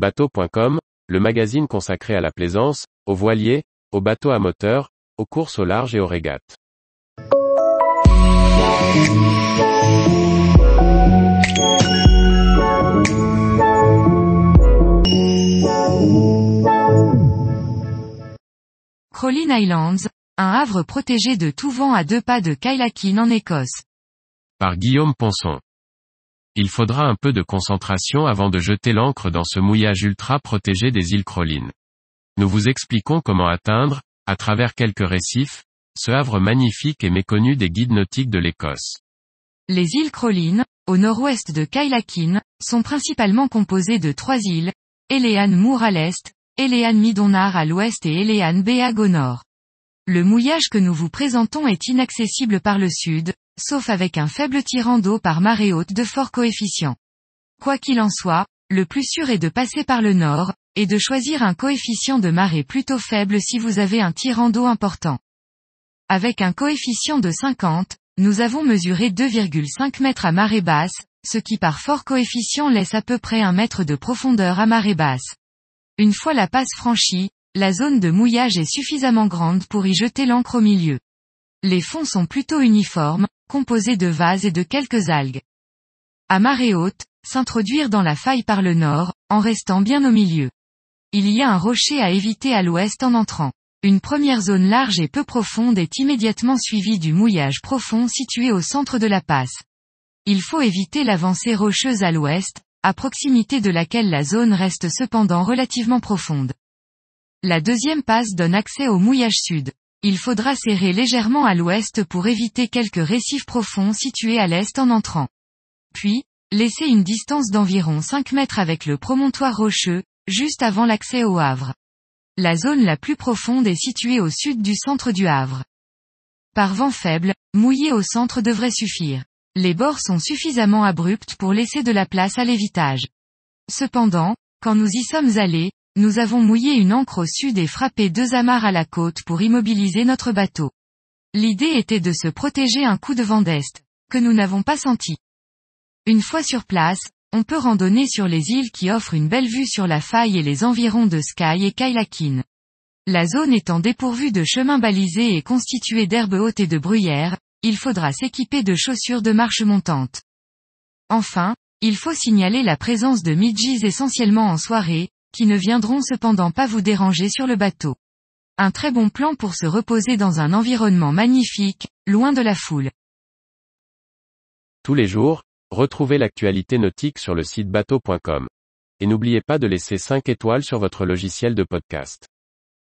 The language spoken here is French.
Bateau.com, le magazine consacré à la plaisance, aux voiliers, aux bateaux à moteur, aux courses au large et aux régates. Crowlin Islands, un havre protégé de tout vent à deux pas de Kyleakin en Écosse. Par Guillaume Ponson. Il faudra un peu de concentration avant de jeter l'ancre dans ce mouillage ultra protégé des îles Crowlin. Nous vous expliquons comment atteindre, à travers quelques récifs, ce havre magnifique et méconnu des guides nautiques de l'Écosse. Les îles Crowlin, au nord-ouest de Kyleakin, sont principalement composées de trois îles, Elean Moor à l'est, Elean Midonnar à l'ouest et Elean Beag au nord. Le mouillage que nous vous présentons est inaccessible par le sud, sauf avec un faible tirant d'eau par marée haute de fort coefficient. Quoi qu'il en soit, le plus sûr est de passer par le nord, et de choisir un coefficient de marée plutôt faible si vous avez un tirant d'eau important. Avec un coefficient de 50, nous avons mesuré 2,5 mètres à marée basse, ce qui par fort coefficient laisse à peu près un mètre de profondeur à marée basse. Une fois la passe franchie, la zone de mouillage est suffisamment grande pour y jeter l'encre au milieu. Les fonds sont plutôt uniformes, composés de vases et de quelques algues. À marée haute, s'introduire dans la faille par le nord, en restant bien au milieu. Il y a un rocher à éviter à l'ouest en entrant. Une première zone large et peu profonde est immédiatement suivie du mouillage profond situé au centre de la passe. Il faut éviter l'avancée rocheuse à l'ouest, à proximité de laquelle la zone reste cependant relativement profonde. La deuxième passe donne accès au mouillage sud. Il faudra serrer légèrement à l'ouest pour éviter quelques récifs profonds situés à l'est en entrant. Puis, laissez une distance d'environ 5 mètres avec le promontoire rocheux, juste avant l'accès au Havre. La zone la plus profonde est située au sud du centre du Havre. Par vent faible, mouiller au centre devrait suffire. Les bords sont suffisamment abrupts pour laisser de la place à l'évitage. Cependant, quand nous y sommes allés, nous avons mouillé une ancre au sud et frappé deux amarres à la côte pour immobiliser notre bateau. L'idée était de se protéger un coup de vent d'est, que nous n'avons pas senti. Une fois sur place, on peut randonner sur les îles qui offrent une belle vue sur la faille et les environs de Skye et Kyleakin. La zone étant dépourvue de chemins balisés et constituée d'herbes hautes et de bruyères, il faudra s'équiper de chaussures de marche montante. Enfin, il faut signaler la présence de midges essentiellement en soirée, qui ne viendront cependant pas vous déranger sur le bateau. Un très bon plan pour se reposer dans un environnement magnifique, loin de la foule. Tous les jours, retrouvez l'actualité nautique sur le site bateau.com. Et n'oubliez pas de laisser 5 étoiles sur votre logiciel de podcast.